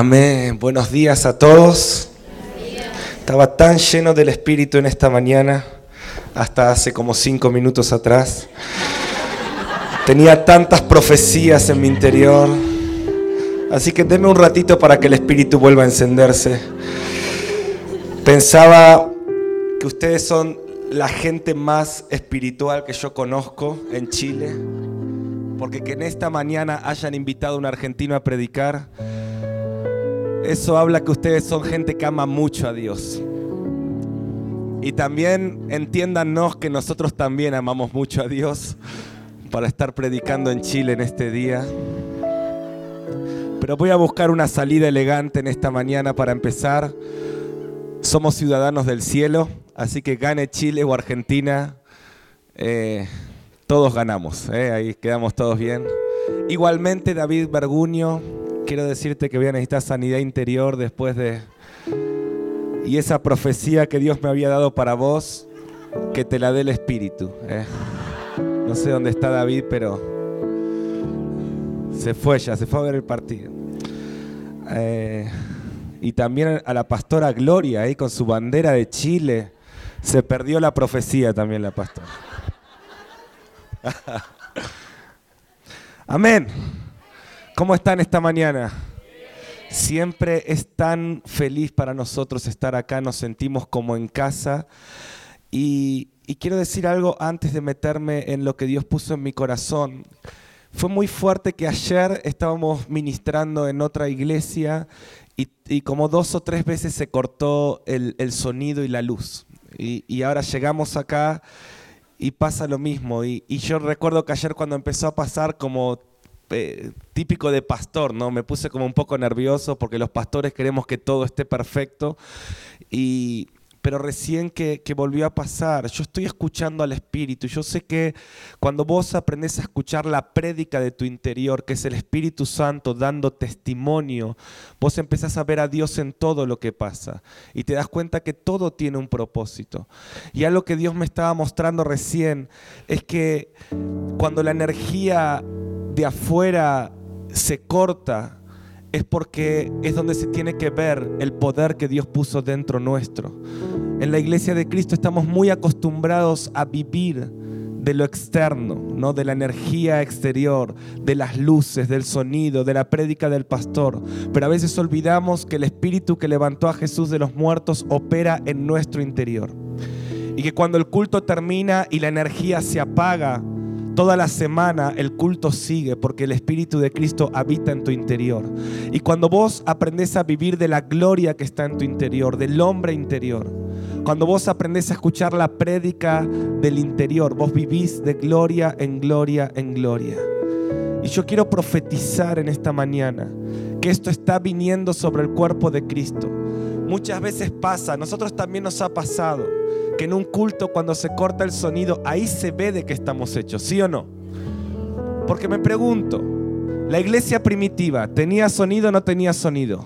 Amén. Buenos días a todos. Estaba tan lleno del Espíritu en esta mañana, hasta hace como cinco minutos atrás. Tenía tantas profecías en mi interior. Así que deme un ratito para que el Espíritu vuelva a encenderse. Pensaba que ustedes son la gente más espiritual que yo conozco en Chile. Porque que en esta mañana hayan invitado a un argentino a predicar eso habla que ustedes son gente que ama mucho a Dios. Y también entiéndanos que nosotros también amamos mucho a Dios para estar predicando en Chile en este día. Pero voy a buscar una salida elegante en esta mañana para empezar. Somos ciudadanos del cielo, así que gane Chile o Argentina, eh, todos ganamos, eh, ahí quedamos todos bien. Igualmente David Berguño, quiero decirte que voy a necesitar sanidad interior después de... Y esa profecía que Dios me había dado para vos, que te la dé el Espíritu. ¿eh? No sé dónde está David, pero se fue ya, se fue a ver el partido. Eh, y también a la pastora Gloria, ahí con su bandera de Chile. Se perdió la profecía también la pastora. Amén. ¿Cómo están esta mañana? Siempre es tan feliz para nosotros estar acá, nos sentimos como en casa. Y, quiero decir algo antes de meterme en lo que Dios puso en mi corazón. Fue muy fuerte que ayer estábamos ministrando en otra iglesia y, como dos o tres veces se cortó el, sonido y la luz. Y, ahora llegamos acá y pasa lo mismo. Y, yo recuerdo que ayer cuando empezó a pasar como eh, típico de pastor, ¿no? Me puse como un poco nervioso porque los pastores queremos que todo esté perfecto. Y, pero recién que, volvió a pasar, yo estoy escuchando al Espíritu. Yo sé que cuando vos aprendes a escuchar la prédica de tu interior, que es el Espíritu Santo dando testimonio, vos empezás a ver a Dios en todo lo que pasa. Y te das cuenta que todo tiene un propósito. Y algo que Dios me estaba mostrando recién es que cuando la energía de afuera se corta, es porque es donde se tiene que ver el poder que Dios puso dentro nuestro. En la iglesia de Cristo estamos muy acostumbrados a vivir de lo externo, ¿no? de la energía exterior, de las luces, del sonido, de la prédica del pastor. Pero a veces olvidamos que el espíritu que levantó a Jesús de los muertos opera en nuestro interior. Y que cuando el culto termina y la energía se apaga, Toda la semana el culto sigue porque el Espíritu de Cristo habita en tu interior. Y cuando vos aprendes a vivir de la gloria que está en tu interior, del hombre interior, cuando vos aprendes a escuchar la prédica del interior, vos vivís de gloria en gloria en gloria. Y yo quiero profetizar en esta mañana que esto está viniendo sobre el cuerpo de Cristo. Muchas veces pasa, nosotros también nos ha pasado que en un culto cuando se corta el sonido, ahí se ve de qué estamos hechos, ¿sí o no? Porque me pregunto, la iglesia primitiva, ¿tenía sonido o no tenía sonido?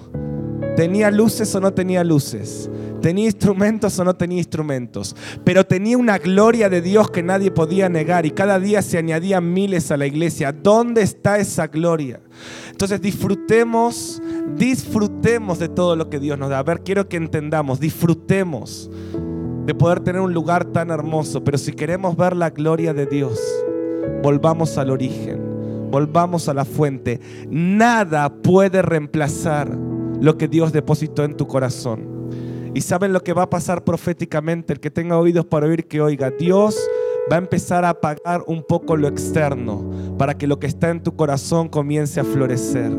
¿Tenía luces o no tenía luces? ¿Tenía instrumentos o no tenía instrumentos? Pero tenía una gloria de Dios que nadie podía negar y cada día se añadían miles a la iglesia. ¿Dónde está esa gloria? Entonces disfrutemos, disfrutemos de todo lo que Dios nos da. A ver, quiero que entendamos, disfrutemos de poder tener un lugar tan hermoso, pero si queremos ver la gloria de Dios, volvamos al origen, volvamos a la fuente. Nada puede reemplazar lo que Dios depositó en tu corazón. Y saben lo que va a pasar proféticamente, el que tenga oídos para oír que oiga, Dios va a empezar a apagar un poco lo externo para que lo que está en tu corazón comience a florecer.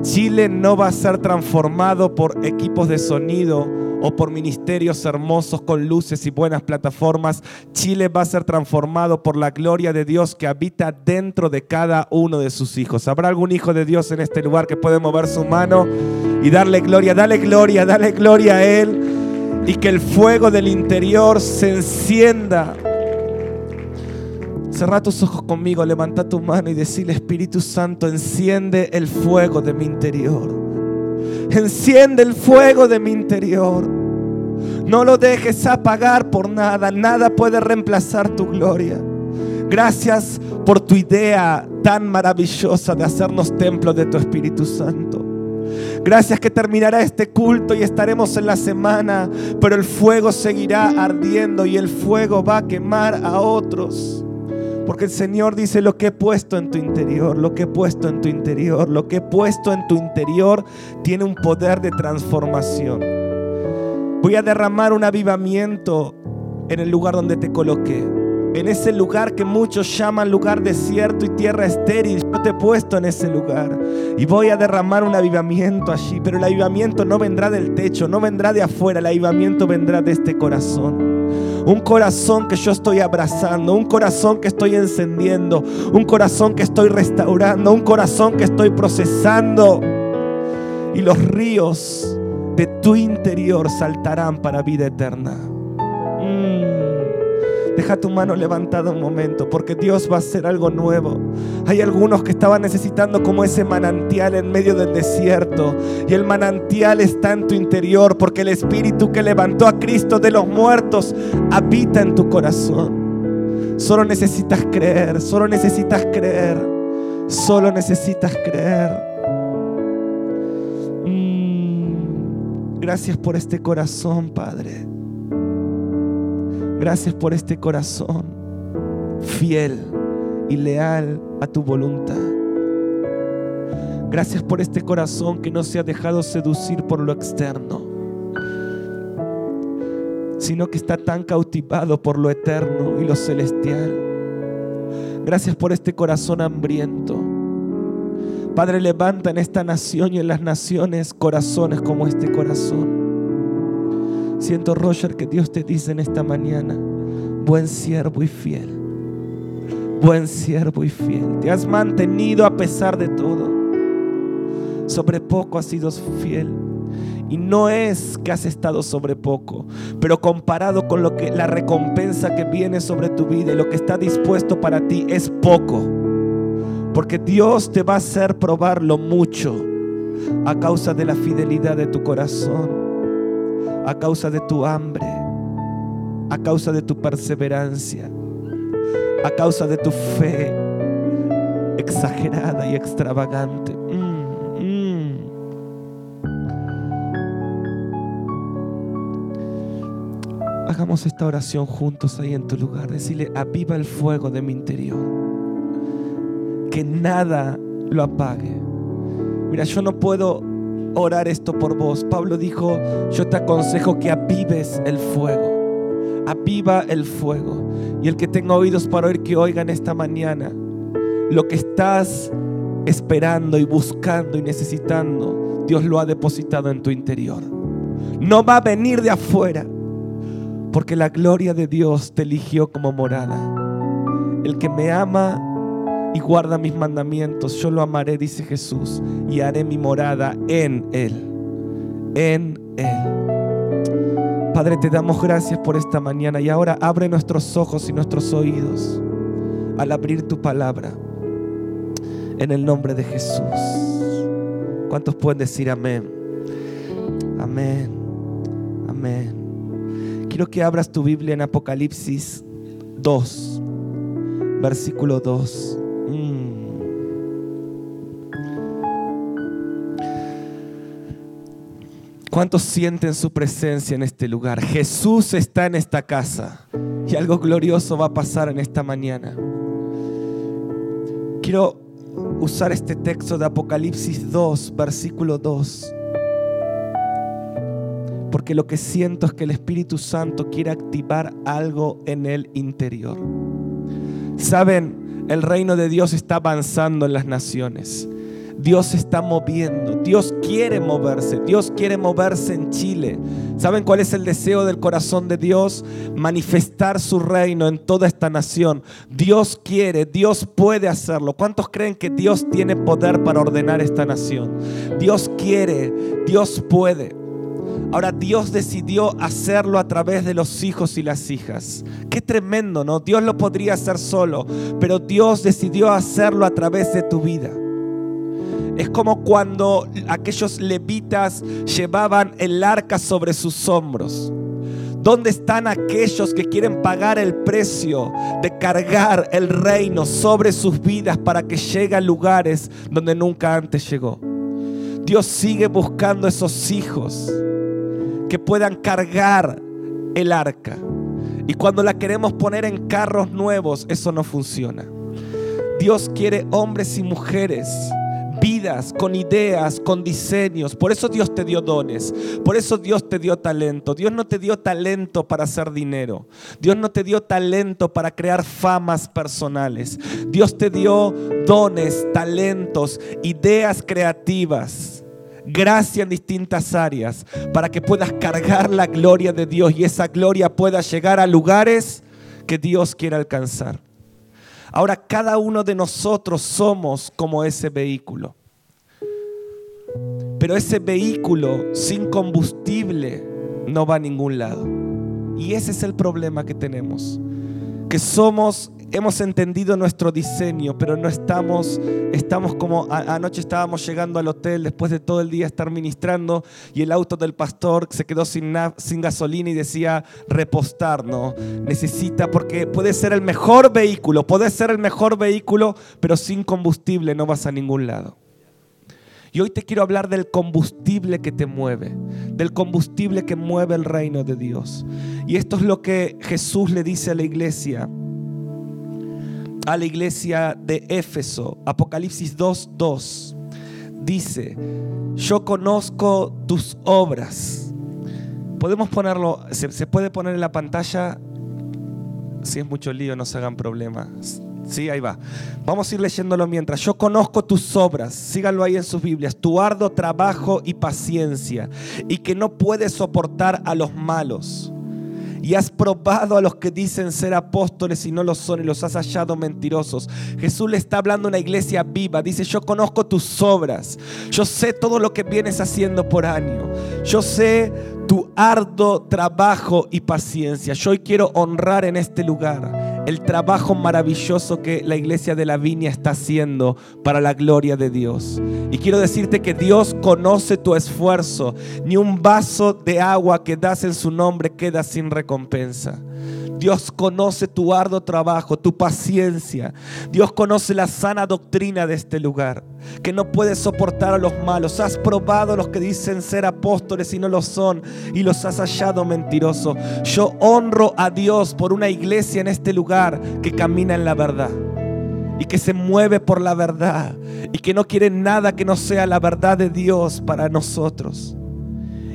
Chile no va a ser transformado por equipos de sonido o por ministerios hermosos con luces y buenas plataformas. Chile va a ser transformado por la gloria de Dios que habita dentro de cada uno de sus hijos. ¿Habrá algún hijo de Dios en este lugar que puede mover su mano y darle gloria? Dale gloria, dale gloria a Él y que el fuego del interior se encienda. Cerra tus ojos conmigo, levanta tu mano y decirle, Espíritu Santo, enciende el fuego de mi interior. Enciende el fuego de mi interior. No lo dejes apagar por nada. Nada puede reemplazar tu gloria. Gracias por tu idea tan maravillosa de hacernos templo de tu Espíritu Santo. Gracias que terminará este culto y estaremos en la semana, pero el fuego seguirá ardiendo y el fuego va a quemar a otros. Porque el Señor dice lo que he puesto en tu interior, lo que he puesto en tu interior, lo que he puesto en tu interior tiene un poder de transformación. Voy a derramar un avivamiento en el lugar donde te coloqué en ese lugar que muchos llaman lugar desierto y tierra estéril. Yo te he puesto en ese lugar y voy a derramar un avivamiento allí, pero el avivamiento no vendrá del techo, no vendrá de afuera, el avivamiento vendrá de este corazón. Un corazón que yo estoy abrazando, un corazón que estoy encendiendo, un corazón que estoy restaurando, un corazón que estoy procesando. Y los ríos de tu interior saltarán para vida eterna. Mm. Deja tu mano levantada un momento, porque Dios va a hacer algo nuevo. Hay algunos que estaban necesitando como ese manantial en medio del desierto. Y el manantial está en tu interior, porque el Espíritu que levantó a Cristo de los muertos habita en tu corazón. Solo necesitas creer, solo necesitas creer, solo necesitas creer. Mm, gracias por este corazón, Padre. Gracias por este corazón fiel y leal a tu voluntad. Gracias por este corazón que no se ha dejado seducir por lo externo, sino que está tan cautivado por lo eterno y lo celestial. Gracias por este corazón hambriento. Padre, levanta en esta nación y en las naciones corazones como este corazón Siento, Roger, que Dios te dice en esta mañana, buen siervo y fiel. Buen siervo y fiel. Te has mantenido a pesar de todo. Sobre poco has sido fiel. Y no es que has estado sobre poco, pero comparado con lo que la recompensa que viene sobre tu vida y lo que está dispuesto para ti es poco. Porque Dios te va a hacer probar lo mucho a causa de la fidelidad de tu corazón a causa de tu hambre, a causa de tu perseverancia, a causa de tu fe exagerada y extravagante. Mm, mm. Hagamos esta oración juntos ahí en tu lugar. Decirle, aviva el fuego de mi interior. Que nada lo apague. Mira, yo no puedo orar esto por vos. Pablo dijo, yo te aconsejo que avives el fuego. Aviva el fuego. Y el que tenga oídos para oír, que oigan esta mañana lo que estás esperando y buscando y necesitando, Dios lo ha depositado en tu interior. No va a venir de afuera, porque la gloria de Dios te eligió como morada. El que me ama y guarda mis mandamientos, yo lo amaré, dice Jesús, y haré mi morada en Él. En Él. Padre, te damos gracias por esta mañana y ahora abre nuestros ojos y nuestros oídos al abrir tu palabra. En el nombre de Jesús. ¿Cuántos pueden decir amén? Amén. Amén. Quiero que abras tu Biblia en Apocalipsis 2, versículo 2. ¿Cuántos sienten su presencia en este lugar? Jesús está en esta casa y algo glorioso va a pasar en esta mañana. Quiero usar este texto de Apocalipsis 2, versículo 2. Porque lo que siento es que el Espíritu Santo quiere activar algo en el interior. Saben, el reino de Dios está avanzando en las naciones. Dios está moviendo. Dios quiere moverse. Dios quiere moverse en Chile. ¿Saben cuál es el deseo del corazón de Dios? Manifestar su reino en toda esta nación. Dios quiere, Dios puede hacerlo. ¿Cuántos creen que Dios tiene poder para ordenar esta nación? Dios quiere, Dios puede. Ahora Dios decidió hacerlo a través de los hijos y las hijas. Qué tremendo, ¿no? Dios lo podría hacer solo, pero Dios decidió hacerlo a través de tu vida. Es como cuando aquellos levitas llevaban el arca sobre sus hombros. ¿Dónde están aquellos que quieren pagar el precio de cargar el reino sobre sus vidas para que llegue a lugares donde nunca antes llegó? Dios sigue buscando esos hijos que puedan cargar el arca. Y cuando la queremos poner en carros nuevos, eso no funciona. Dios quiere hombres y mujeres vidas, con ideas, con diseños. Por eso Dios te dio dones. Por eso Dios te dio talento. Dios no te dio talento para hacer dinero. Dios no te dio talento para crear famas personales. Dios te dio dones, talentos, ideas creativas gracia en distintas áreas para que puedas cargar la gloria de Dios y esa gloria pueda llegar a lugares que Dios quiere alcanzar. Ahora cada uno de nosotros somos como ese vehículo. Pero ese vehículo sin combustible no va a ningún lado. Y ese es el problema que tenemos. Que somos hemos entendido nuestro diseño, pero no estamos, estamos como anoche estábamos llegando al hotel después de todo el día estar ministrando y el auto del pastor se quedó sin, sin gasolina y decía repostar, ¿no? Necesita, porque puede ser el mejor vehículo, puede ser el mejor vehículo, pero sin combustible no vas a ningún lado. Y hoy te quiero hablar del combustible que te mueve, del combustible que mueve el reino de Dios. Y esto es lo que Jesús le dice a la iglesia a la iglesia de Éfeso, Apocalipsis 2.2, dice, yo conozco tus obras. Podemos ponerlo, se, puede poner en la pantalla, si es mucho lío, no se hagan problemas. Sí, ahí va. Vamos a ir leyéndolo mientras. Yo conozco tus obras, síganlo ahí en sus Biblias, tu arduo trabajo y paciencia, y que no puedes soportar a los malos y has probado a los que dicen ser apóstoles y no lo son y los has hallado mentirosos. Jesús le está hablando a una iglesia viva. Dice, yo conozco tus obras. Yo sé todo lo que vienes haciendo por año. Yo sé tu arduo trabajo y paciencia. Yo hoy quiero honrar en este lugar el trabajo maravilloso que la iglesia de la viña está haciendo para la gloria de Dios. Y quiero decirte que Dios conoce tu esfuerzo. Ni un vaso de agua que das en su nombre queda sin recompensa. Dios conoce tu arduo trabajo, tu paciencia. Dios conoce la sana doctrina de este lugar, que no puedes soportar a los malos. Has probado a los que dicen ser apóstoles y no lo son, y los has hallado mentirosos. Yo honro a Dios por una iglesia en este lugar que camina en la verdad y que se mueve por la verdad y que no quiere nada que no sea la verdad de Dios para nosotros.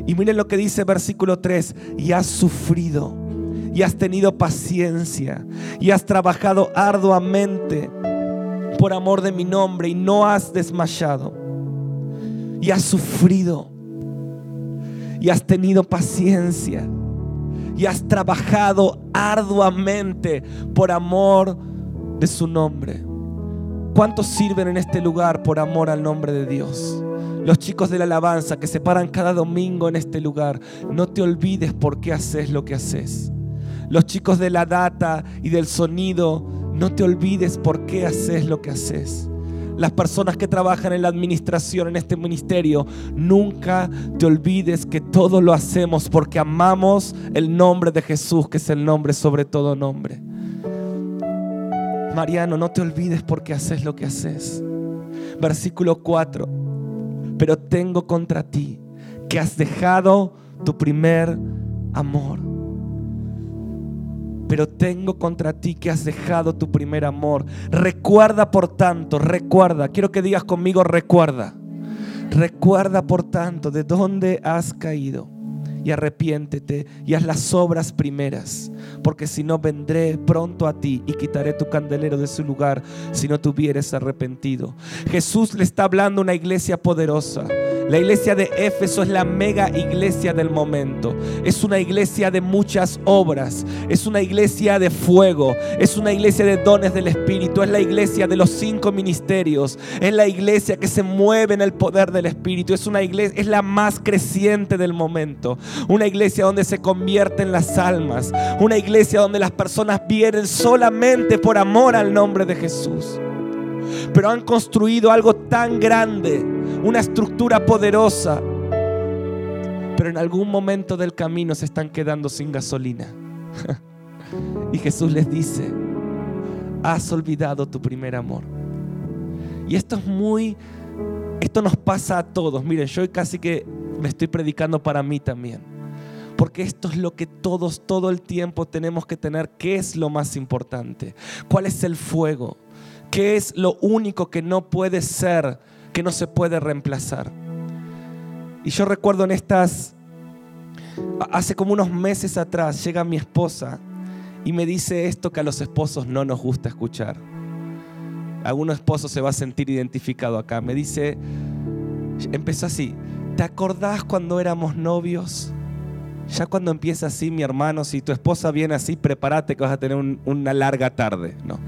Y miren lo que dice versículo 3, y has sufrido y has tenido paciencia y has trabajado arduamente por amor de mi nombre y no has desmayado y has sufrido y has tenido paciencia y has trabajado arduamente por amor de su nombre. ¿Cuántos sirven en este lugar por amor al nombre de Dios? Los chicos de la alabanza que se paran cada domingo en este lugar, no te olvides por qué haces lo que haces. Los chicos de la data y del sonido, no te olvides por qué haces lo que haces. Las personas que trabajan en la administración, en este ministerio, nunca te olvides que todo lo hacemos porque amamos el nombre de Jesús, que es el nombre sobre todo nombre. Mariano, no te olvides por qué haces lo que haces. Versículo 4. Pero tengo contra ti que has dejado tu primer amor pero tengo contra ti que has dejado tu primer amor. Recuerda por tanto, recuerda, quiero que digas conmigo, recuerda. Recuerda por tanto de dónde has caído y arrepiéntete y haz las obras primeras, porque si no vendré pronto a ti y quitaré tu candelero de su lugar si no te hubieres arrepentido. Jesús le está hablando a una iglesia poderosa. La iglesia de Éfeso es la mega iglesia del momento. Es una iglesia de muchas obras. Es una iglesia de fuego. Es una iglesia de dones del Espíritu. Es la iglesia de los cinco ministerios. Es la iglesia que se mueve en el poder del Espíritu. Es una iglesia, es la más creciente del momento. Una iglesia donde se convierten las almas. Una iglesia donde las personas vienen solamente por amor al nombre de Jesús. Pero han construido algo tan grande, una estructura poderosa. Pero en algún momento del camino se están quedando sin gasolina. Y Jesús les dice, has olvidado tu primer amor. Y esto es muy esto nos pasa a todos. Miren, yo casi que me estoy predicando para mí también. Porque esto es lo que todos, todo el tiempo tenemos que tener. ¿Qué es lo más importante? ¿Cuál es el fuego? ¿Qué es lo único que no puede ser, que no se puede reemplazar? Y yo recuerdo en estas, hace como unos meses atrás, llega mi esposa y me dice esto que a los esposos no nos gusta escuchar algún esposo se va a sentir identificado acá. Me dice, empezó así, ¿te acordás cuando éramos novios? Ya cuando empieza así, mi hermano, si tu esposa viene así, prepárate que vas a tener una larga tarde. ¿no?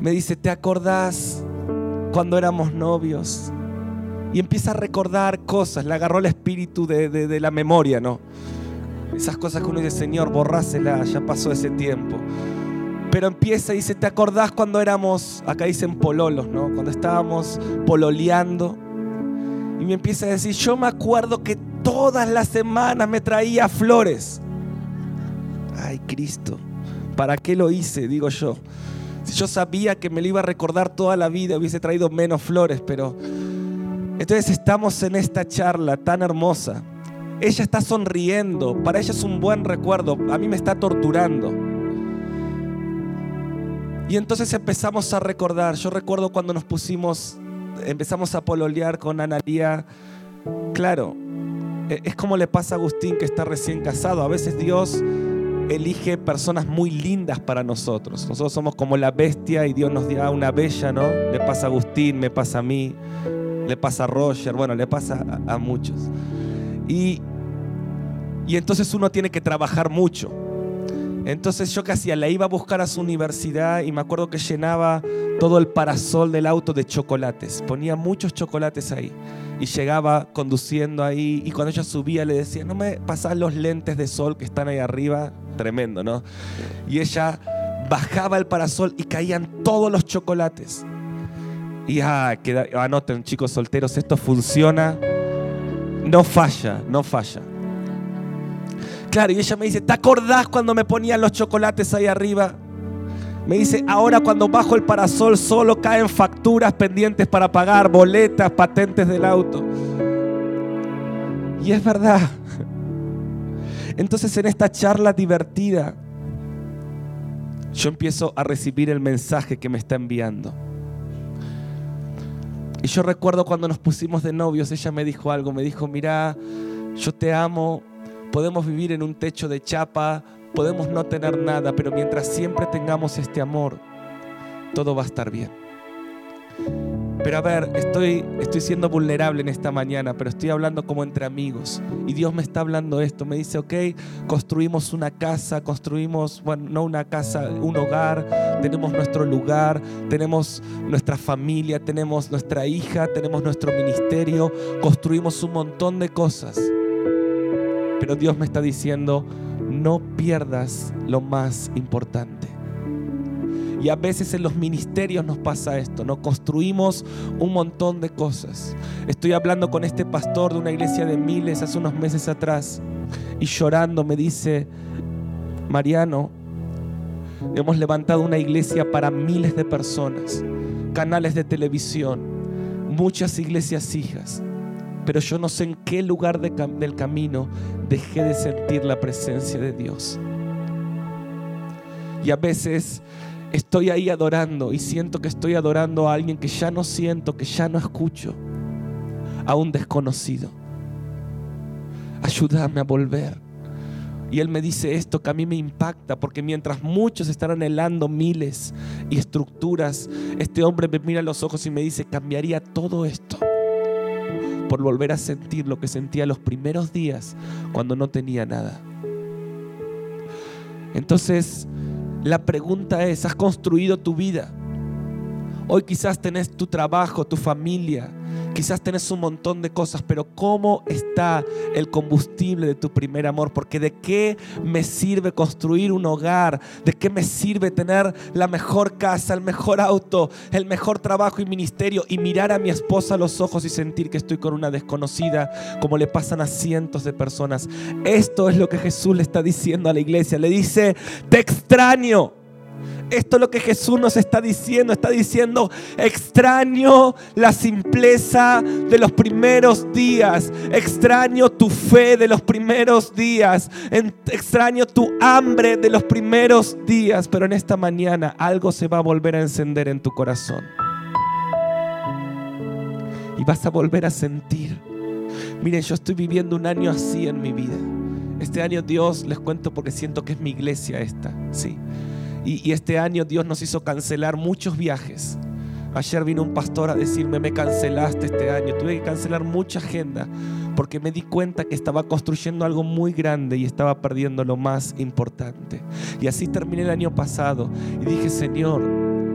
Me dice, ¿te acordás cuando éramos novios? Y empieza a recordar cosas, le agarró el espíritu de, de la memoria, ¿no? Esas cosas que uno dice, Señor, borrásela, ya pasó ese tiempo. Pero empieza y dice, ¿te acordás cuando éramos, acá dicen pololos, ¿no? Cuando estábamos pololeando. Y me empieza a decir, yo me acuerdo que todas las semanas me traía flores. Ay, Cristo, ¿para qué lo hice? Digo yo. Si yo sabía que me lo iba a recordar toda la vida, hubiese traído menos flores, pero... Entonces estamos en esta charla tan hermosa. Ella está sonriendo, para ella es un buen recuerdo, a mí me está torturando. Y entonces empezamos a recordar, yo recuerdo cuando nos pusimos, empezamos a pololear con Analía, claro, e, es como le pasa a Agustín que está recién casado, a veces Dios elige personas muy lindas para nosotros, nosotros somos como la bestia y Dios nos da una bella, ¿no? Le pasa a Agustín, me pasa a mí, le pasa a Roger, bueno, le pasa a, muchos. Y, y entonces uno tiene que trabajar mucho. Entonces yo casi la iba a buscar a su universidad y me acuerdo que llenaba todo el parasol del auto de chocolates. Ponía muchos chocolates ahí. Y llegaba conduciendo ahí y cuando ella subía le decía, no me pasás los lentes de sol que están ahí arriba. Tremendo, ¿no? Y ella bajaba el parasol y caían todos los chocolates. Y ah, anoten chicos solteros, esto funciona. No falla, no falla. Claro, y ella me dice, ¿te acordás cuando me ponían los chocolates ahí arriba? Me dice, ahora cuando bajo el parasol solo caen facturas pendientes para pagar, boletas, patentes del auto. Y es verdad. Entonces en esta charla divertida, yo empiezo a recibir el mensaje que me está enviando. Y yo recuerdo cuando nos pusimos de novios, ella me dijo algo, me dijo, mira, yo te amo, Podemos vivir en un techo de chapa, podemos no tener nada, pero mientras siempre tengamos este amor, todo va a estar bien. Pero a ver, estoy, estoy siendo vulnerable en esta mañana, pero estoy hablando como entre amigos. Y Dios me está hablando esto. Me dice, ok, construimos una casa, construimos, bueno, no una casa, un hogar, tenemos nuestro lugar, tenemos nuestra familia, tenemos nuestra hija, tenemos nuestro ministerio, construimos un montón de cosas. Pero Dios me está diciendo, no pierdas lo más importante. Y a veces en los ministerios nos pasa esto, ¿no? Construimos un montón de cosas. Estoy hablando con este pastor de una iglesia de miles hace unos meses atrás y llorando me dice, Mariano, hemos levantado una iglesia para miles de personas, canales de televisión, muchas iglesias hijas pero yo no sé en qué lugar del camino dejé de sentir la presencia de Dios. Y a veces estoy ahí adorando y siento que estoy adorando a alguien que ya no siento, que ya no escucho, a un desconocido. Ayúdame a volver. Y él me dice esto que a mí me impacta, porque mientras muchos están anhelando miles y estructuras, este hombre me mira los ojos y me dice, cambiaría todo esto por volver a sentir lo que sentía los primeros días cuando no tenía nada. Entonces, la pregunta es, ¿has construido tu vida? Hoy quizás tenés tu trabajo, tu familia, Quizás tenés un montón de cosas, pero ¿cómo está el combustible de tu primer amor? Porque de qué me sirve construir un hogar, de qué me sirve tener la mejor casa, el mejor auto, el mejor trabajo y ministerio y mirar a mi esposa a los ojos y sentir que estoy con una desconocida, como le pasan a cientos de personas. Esto es lo que Jesús le está diciendo a la iglesia. Le dice, te extraño. Esto es lo que Jesús nos está diciendo. Está diciendo, extraño la simpleza de los primeros días. Extraño tu fe de los primeros días. Extraño tu hambre de los primeros días. Pero en esta mañana algo se va a volver a encender en tu corazón. Y vas a volver a sentir. Miren, yo estoy viviendo un año así en mi vida. Este año Dios, les cuento porque siento que es mi iglesia esta, sí. Y, este año Dios nos hizo cancelar muchos viajes. Ayer vino un pastor a decirme, me cancelaste este año. Tuve que cancelar mucha agenda porque me di cuenta que estaba construyendo algo muy grande y estaba perdiendo lo más importante. Y así terminé el año pasado y dije, Señor,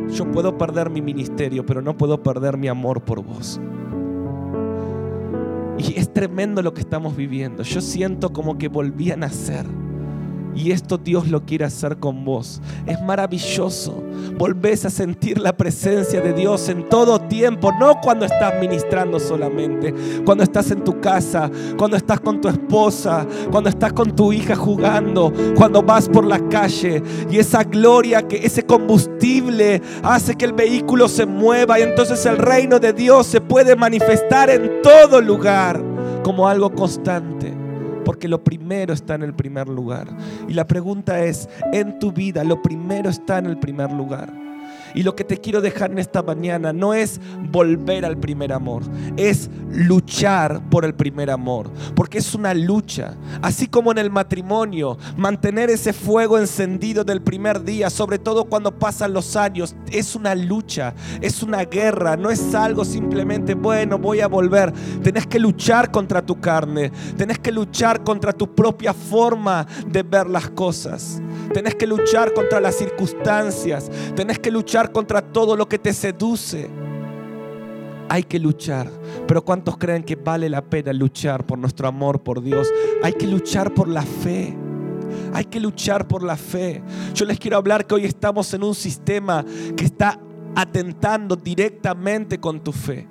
yo puedo perder mi ministerio, pero no puedo perder mi amor por vos. Y es tremendo lo que estamos viviendo. Yo siento como que volví a nacer. Y esto Dios lo quiere hacer con vos. Es maravilloso. Volvés a sentir la presencia de Dios en todo tiempo, no cuando estás ministrando solamente, cuando estás en tu casa, cuando estás con tu esposa, cuando estás con tu hija jugando, cuando vas por la calle y esa gloria, que ese combustible hace que el vehículo se mueva y entonces el reino de Dios se puede manifestar en todo lugar como algo constante porque lo primero está en el primer lugar. Y la pregunta es, en tu vida, lo primero está en el primer lugar. Y lo que te quiero dejar en esta mañana no es volver al primer amor, es luchar por el primer amor, porque es una lucha. Así como en el matrimonio, mantener ese fuego encendido del primer día, sobre todo cuando pasan los años, es una lucha, es una guerra, no es algo simplemente, bueno, voy a volver. Tenés que luchar contra tu carne, tenés que luchar contra tu propia forma de ver las cosas. Tenés que luchar contra las circunstancias, tenés que luchar contra todo lo que te seduce. Hay que luchar. Pero ¿cuántos creen que vale la pena luchar por nuestro amor por Dios? Hay que luchar por la fe. Hay que luchar por la fe. Yo les quiero hablar que hoy estamos en un sistema que está atentando directamente con tu fe.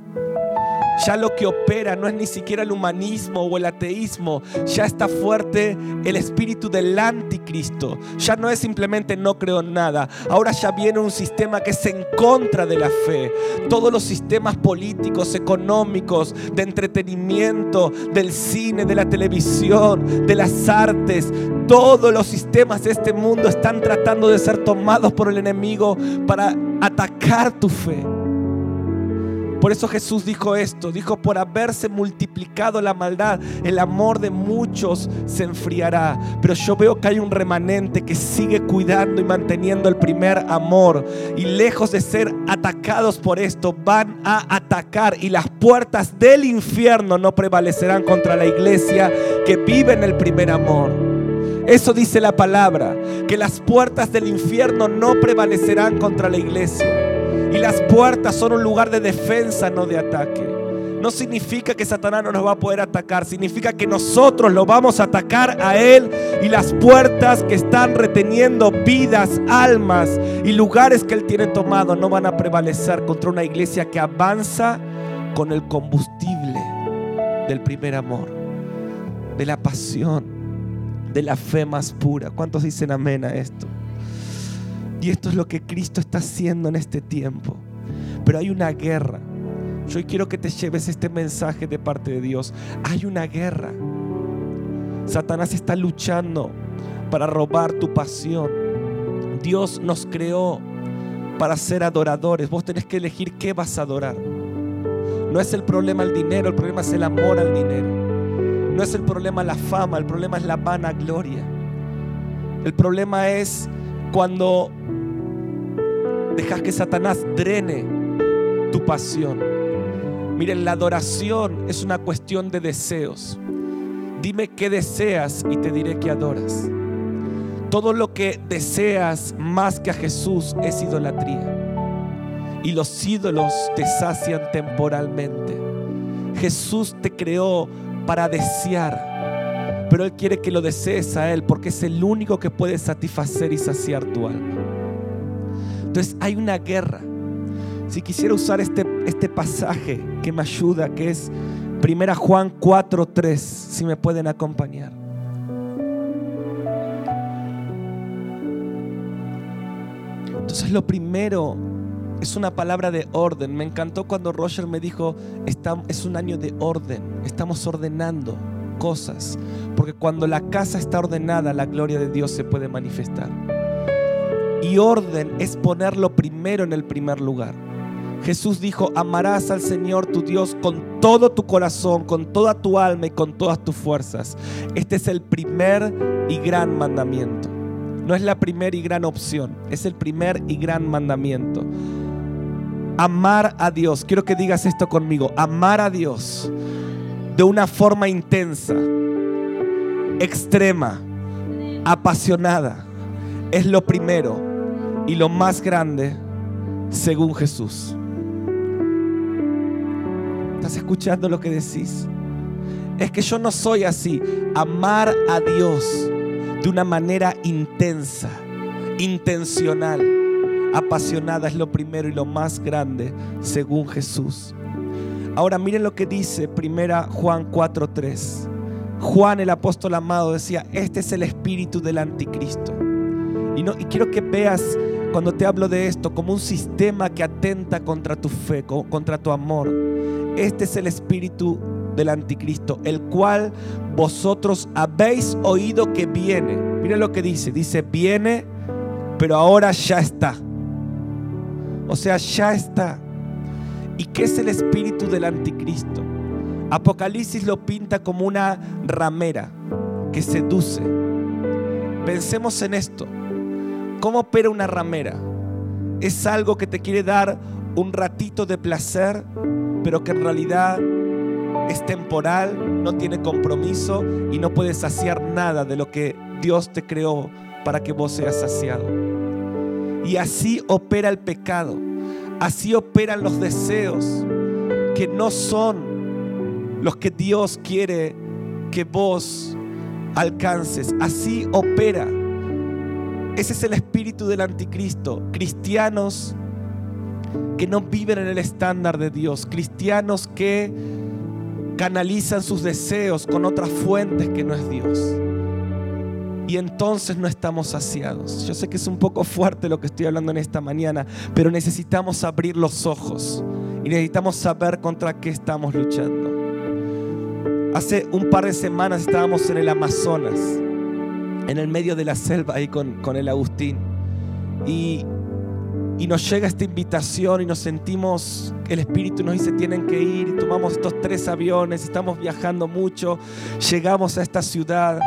Ya lo que opera no es ni siquiera el humanismo o el ateísmo. Ya está fuerte el espíritu del anticristo. Ya no es simplemente no creo en nada. Ahora ya viene un sistema que es en contra de la fe. Todos los sistemas políticos, económicos, de entretenimiento, del cine, de la televisión, de las artes, todos los sistemas de este mundo están tratando de ser tomados por el enemigo para atacar tu fe. Por eso Jesús dijo esto, dijo, por haberse multiplicado la maldad, el amor de muchos se enfriará. Pero yo veo que hay un remanente que sigue cuidando y manteniendo el primer amor. Y lejos de ser atacados por esto, van a atacar y las puertas del infierno no prevalecerán contra la iglesia que vive en el primer amor. Eso dice la palabra, que las puertas del infierno no prevalecerán contra la iglesia. Y las puertas son un lugar de defensa, no de ataque. No significa que Satanás no nos va a poder atacar, significa que nosotros lo vamos a atacar a Él y las puertas que están reteniendo vidas, almas y lugares que Él tiene tomado no van a prevalecer contra una iglesia que avanza con el combustible del primer amor, de la pasión, de la fe más pura. ¿Cuántos dicen amén a esto? Y esto es lo que Cristo está haciendo en este tiempo. Pero hay una guerra. Yo quiero que te lleves este mensaje de parte de Dios. Hay una guerra. Satanás está luchando para robar tu pasión. Dios nos creó para ser adoradores. Vos tenés que elegir qué vas a adorar. No es el problema el dinero, el problema es el amor al dinero. No es el problema la fama, el problema es la vanagloria. El problema es cuando dejas que Satanás drene tu pasión. Miren, la adoración es una cuestión de deseos. Dime qué deseas y te diré que adoras. Todo lo que deseas más que a Jesús es idolatría. Y los ídolos te sacian temporalmente. Jesús te creó para desear, pero Él quiere que lo desees a Él porque es el único que puede satisfacer y saciar tu alma. Entonces hay una guerra. Si quisiera usar este, este pasaje que me ayuda, que es 1 Juan 4:3, si me pueden acompañar. Entonces lo primero es una palabra de orden. Me encantó cuando Roger me dijo, es un año de orden, estamos ordenando cosas, porque cuando la casa está ordenada, la gloria de Dios se puede manifestar. Y orden es ponerlo primero en el primer lugar. Jesús dijo, amarás al Señor tu Dios con todo tu corazón, con toda tu alma y con todas tus fuerzas. Este es el primer y gran mandamiento. No es la primera y gran opción, es el primer y gran mandamiento. Amar a Dios, quiero que digas esto conmigo, amar a Dios de una forma intensa, extrema, apasionada, es lo primero y lo más grande según Jesús. ¿Estás escuchando lo que decís? Es que yo no soy así. Amar a Dios de una manera intensa, intencional, apasionada es lo primero y lo más grande según Jesús. Ahora miren lo que dice primera Juan 4:3. Juan el apóstol amado decía, este es el espíritu del anticristo. Y, no, y quiero que veas cuando te hablo de esto como un sistema que atenta contra tu fe, contra tu amor. Este es el espíritu del anticristo, el cual vosotros habéis oído que viene. Mira lo que dice, dice, viene, pero ahora ya está. O sea, ya está. ¿Y qué es el espíritu del anticristo? Apocalipsis lo pinta como una ramera que seduce. Pensemos en esto. ¿Cómo opera una ramera? Es algo que te quiere dar un ratito de placer, pero que en realidad es temporal, no tiene compromiso y no puede saciar nada de lo que Dios te creó para que vos seas saciado. Y así opera el pecado, así operan los deseos que no son los que Dios quiere que vos alcances. Así opera ese es el espíritu del anticristo. Cristianos que no viven en el estándar de Dios. Cristianos que canalizan sus deseos con otras fuentes que no es Dios. Y entonces no estamos saciados. Yo sé que es un poco fuerte lo que estoy hablando en esta mañana, pero necesitamos abrir los ojos y necesitamos saber contra qué estamos luchando. Hace un par de semanas estábamos en el Amazonas en el medio de la selva ahí con, con el Agustín. Y, y nos llega esta invitación y nos sentimos, el Espíritu nos dice tienen que ir, tomamos estos tres aviones, estamos viajando mucho, llegamos a esta ciudad,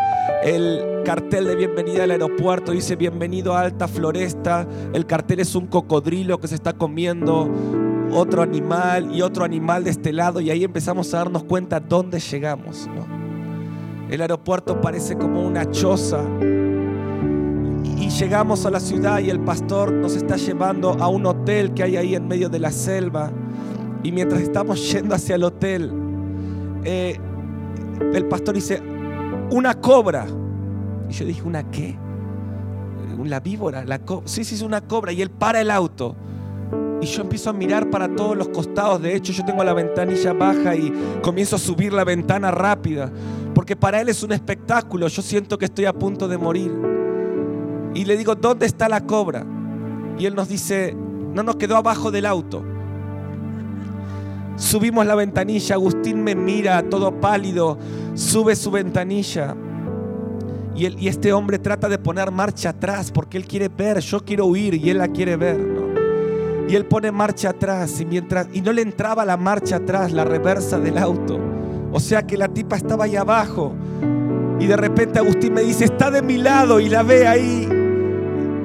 el cartel de bienvenida al aeropuerto dice bienvenido a Alta Floresta, el cartel es un cocodrilo que se está comiendo otro animal y otro animal de este lado y ahí empezamos a darnos cuenta dónde llegamos. ¿no? El aeropuerto parece como una choza. Y llegamos a la ciudad y el pastor nos está llevando a un hotel que hay ahí en medio de la selva. Y mientras estamos yendo hacia el hotel, eh, el pastor dice, una cobra. Y yo dije, ¿una qué? La víbora, la sí, sí, es una cobra. Y él para el auto. Y yo empiezo a mirar para todos los costados. De hecho, yo tengo la ventanilla baja y comienzo a subir la ventana rápida porque para él es un espectáculo. Yo siento que estoy a punto de morir. Y le digo, ¿dónde está la cobra? Y él nos dice, no nos quedó abajo del auto. Subimos la ventanilla, Agustín me mira todo pálido, sube su ventanilla. Y, este hombre trata de poner marcha atrás porque él quiere ver, yo quiero huir y él la quiere ver. Y él pone marcha atrás y, mientras, y no le entraba la marcha atrás, la reversa del auto. O sea que la tipa estaba ahí abajo. Y de repente Agustín me dice, está de mi lado y la ve ahí.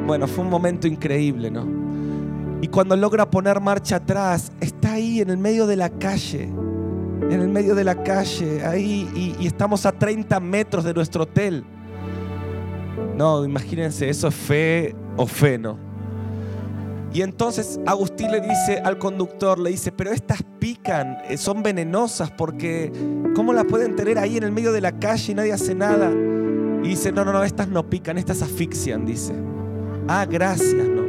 Bueno, fue un momento increíble, ¿no? Y cuando logra poner marcha atrás, está ahí en el medio de la calle. En el medio de la calle, ahí, y, estamos a 30 metros de nuestro hotel. No, imagínense, eso es fe o fe, ¿no? Y entonces Agustín le dice al conductor, le dice, pero estas pican, eh, son venenosas porque ¿cómo las pueden tener ahí en el medio de la calle y nadie hace nada? Y dice, no, no, no, estas no pican, estas asfixian, dice. Ah, gracias, ¿no?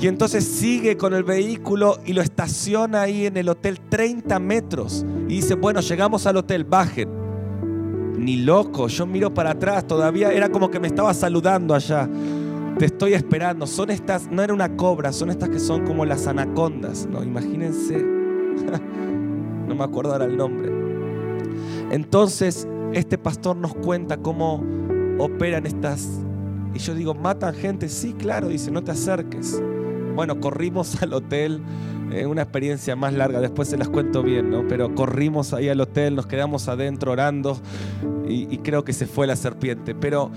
Y entonces sigue con el vehículo y lo estaciona ahí en el hotel 30 metros. Y dice, bueno, llegamos al hotel, bajen. Ni loco, yo miro para atrás, todavía era como que me estaba saludando allá. Te estoy esperando. Son estas, no era una cobra, son estas que son como las anacondas, ¿no? Imagínense. no me acuerdo ahora el nombre. Entonces, este pastor nos cuenta cómo operan estas. Y yo digo, ¿matan gente? Sí, claro, dice, no te acerques. Bueno, corrimos al hotel, eh, una experiencia más larga, después se las cuento bien, ¿no? Pero corrimos ahí al hotel, nos quedamos adentro orando y, y creo que se fue la serpiente. Pero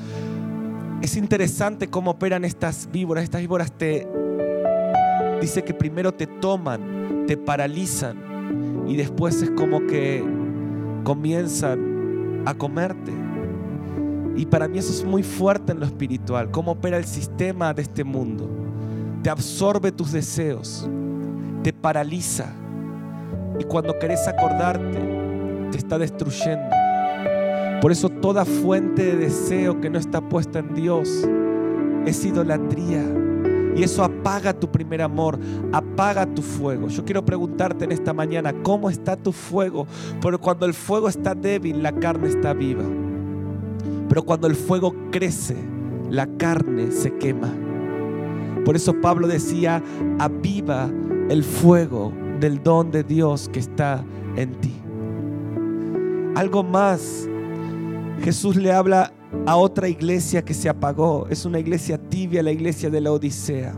es interesante cómo operan estas víboras. Estas víboras te... Dice que primero te toman, te paralizan y después es como que comienzan a comerte. Y para mí eso es muy fuerte en lo espiritual, cómo opera el sistema de este mundo. Te absorbe tus deseos, te paraliza y cuando querés acordarte te está destruyendo. Por eso toda fuente de deseo que no está puesta en Dios es idolatría. Y eso apaga tu primer amor, apaga tu fuego. Yo quiero preguntarte en esta mañana, ¿cómo está tu fuego? Porque cuando el fuego está débil, la carne está viva. Pero cuando el fuego crece, la carne se quema. Por eso Pablo decía, aviva el fuego del don de Dios que está en ti. Algo más, Jesús le habla a otra iglesia que se apagó. Es una iglesia tibia, la iglesia de la Odisea.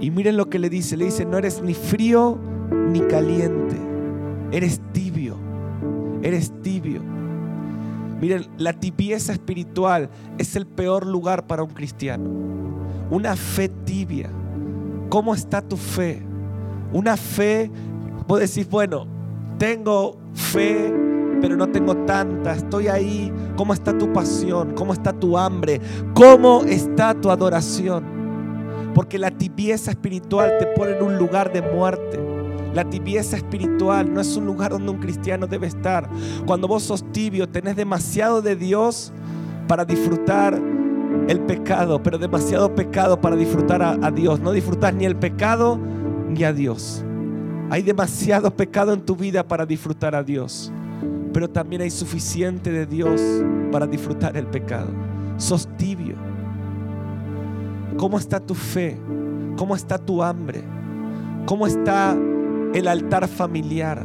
Y miren lo que le dice, le dice, no eres ni frío ni caliente, eres tibio, eres tibio. Miren, la tibieza espiritual es el peor lugar para un cristiano. Una fe tibia. ¿Cómo está tu fe? Una fe, vos decís, bueno, tengo fe, pero no tengo tanta. Estoy ahí. ¿Cómo está tu pasión? ¿Cómo está tu hambre? ¿Cómo está tu adoración? Porque la tibieza espiritual te pone en un lugar de muerte. La tibieza espiritual no es un lugar donde un cristiano debe estar. Cuando vos sos tibio, tenés demasiado de Dios para disfrutar el pecado, pero demasiado pecado para disfrutar a, a Dios. No disfrutas ni el pecado ni a Dios. Hay demasiado pecado en tu vida para disfrutar a Dios pero también hay suficiente de Dios para disfrutar el pecado. Sos tibio. ¿Cómo está tu fe? ¿Cómo está tu hambre? ¿Cómo está el altar familiar?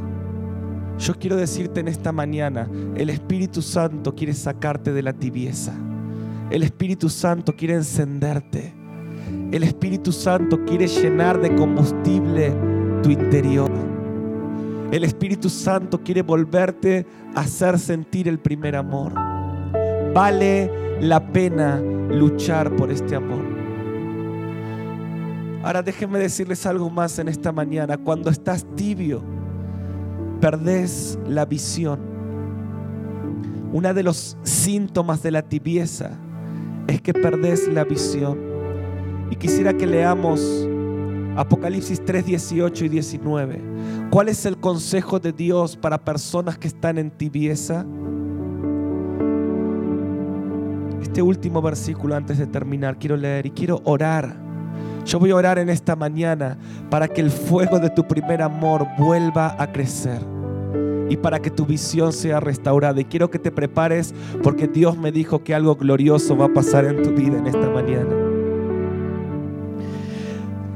Yo quiero decirte en esta mañana, el Espíritu Santo quiere sacarte de la tibieza. El Espíritu Santo quiere encenderte. El Espíritu Santo quiere llenar de combustible tu interior. El Espíritu Santo quiere volverte a hacer sentir el primer amor. Vale la pena luchar por este amor. Ahora déjenme decirles algo más en esta mañana. Cuando estás tibio, perdés la visión. Uno de los síntomas de la tibieza es que perdés la visión. Y quisiera que leamos Apocalipsis 3, 18 y 19. ¿Cuál es el consejo de Dios para personas que están en tibieza? Este último versículo antes de terminar quiero leer y quiero orar. Yo voy a orar en esta mañana para que el fuego de tu primer amor vuelva a crecer y para que tu visión sea restaurada. Y quiero que te prepares porque Dios me dijo que algo glorioso va a pasar en tu vida en esta mañana.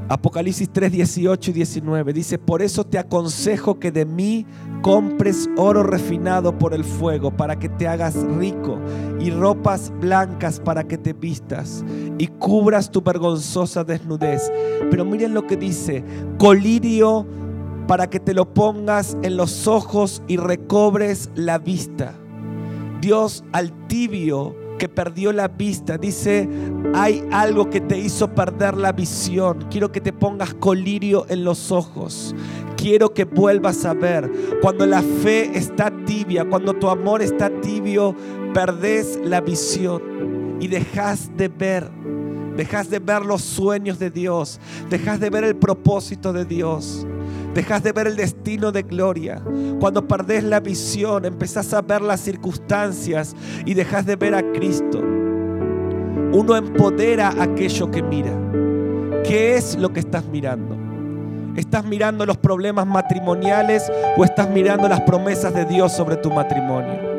Apocalipsis 3, 18 y 19 dice, por eso te aconsejo que de mí compres oro refinado por el fuego para que te hagas rico y ropas blancas para que te vistas y cubras tu vergonzosa desnudez. Pero miren lo que dice, colirio para que te lo pongas en los ojos y recobres la vista. Dios al tibio que perdió la vista. Dice, hay algo que te hizo perder la visión. Quiero que te pongas colirio en los ojos. Quiero que vuelvas a ver. Cuando la fe está tibia, cuando tu amor está tibio, perdés la visión y dejas de ver. Dejas de ver los sueños de Dios. Dejas de ver el propósito de Dios. Dejas de ver el destino de gloria. Cuando perdés la visión, empezás a ver las circunstancias y dejas de ver a Cristo. Uno empodera aquello que mira. ¿Qué es lo que estás mirando? ¿Estás mirando los problemas matrimoniales o estás mirando las promesas de Dios sobre tu matrimonio?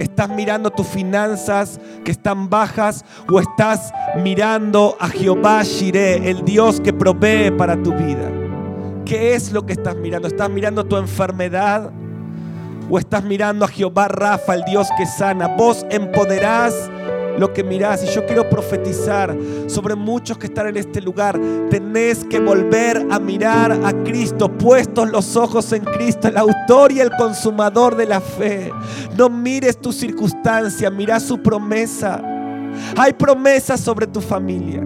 ¿Estás mirando tus finanzas que están bajas o estás mirando a Jehová Shireh, el Dios que provee para tu vida? ¿Qué es lo que estás mirando? ¿Estás mirando tu enfermedad o estás mirando a Jehová Rafa, el Dios que sana? Vos empoderás lo que mirás. Y yo quiero profetizar sobre muchos que están en este lugar. Tenés que volver a mirar a Cristo, puestos los ojos en Cristo, el autor y el consumador de la fe. No mires tu circunstancia, mira su promesa. Hay promesas sobre tu familia.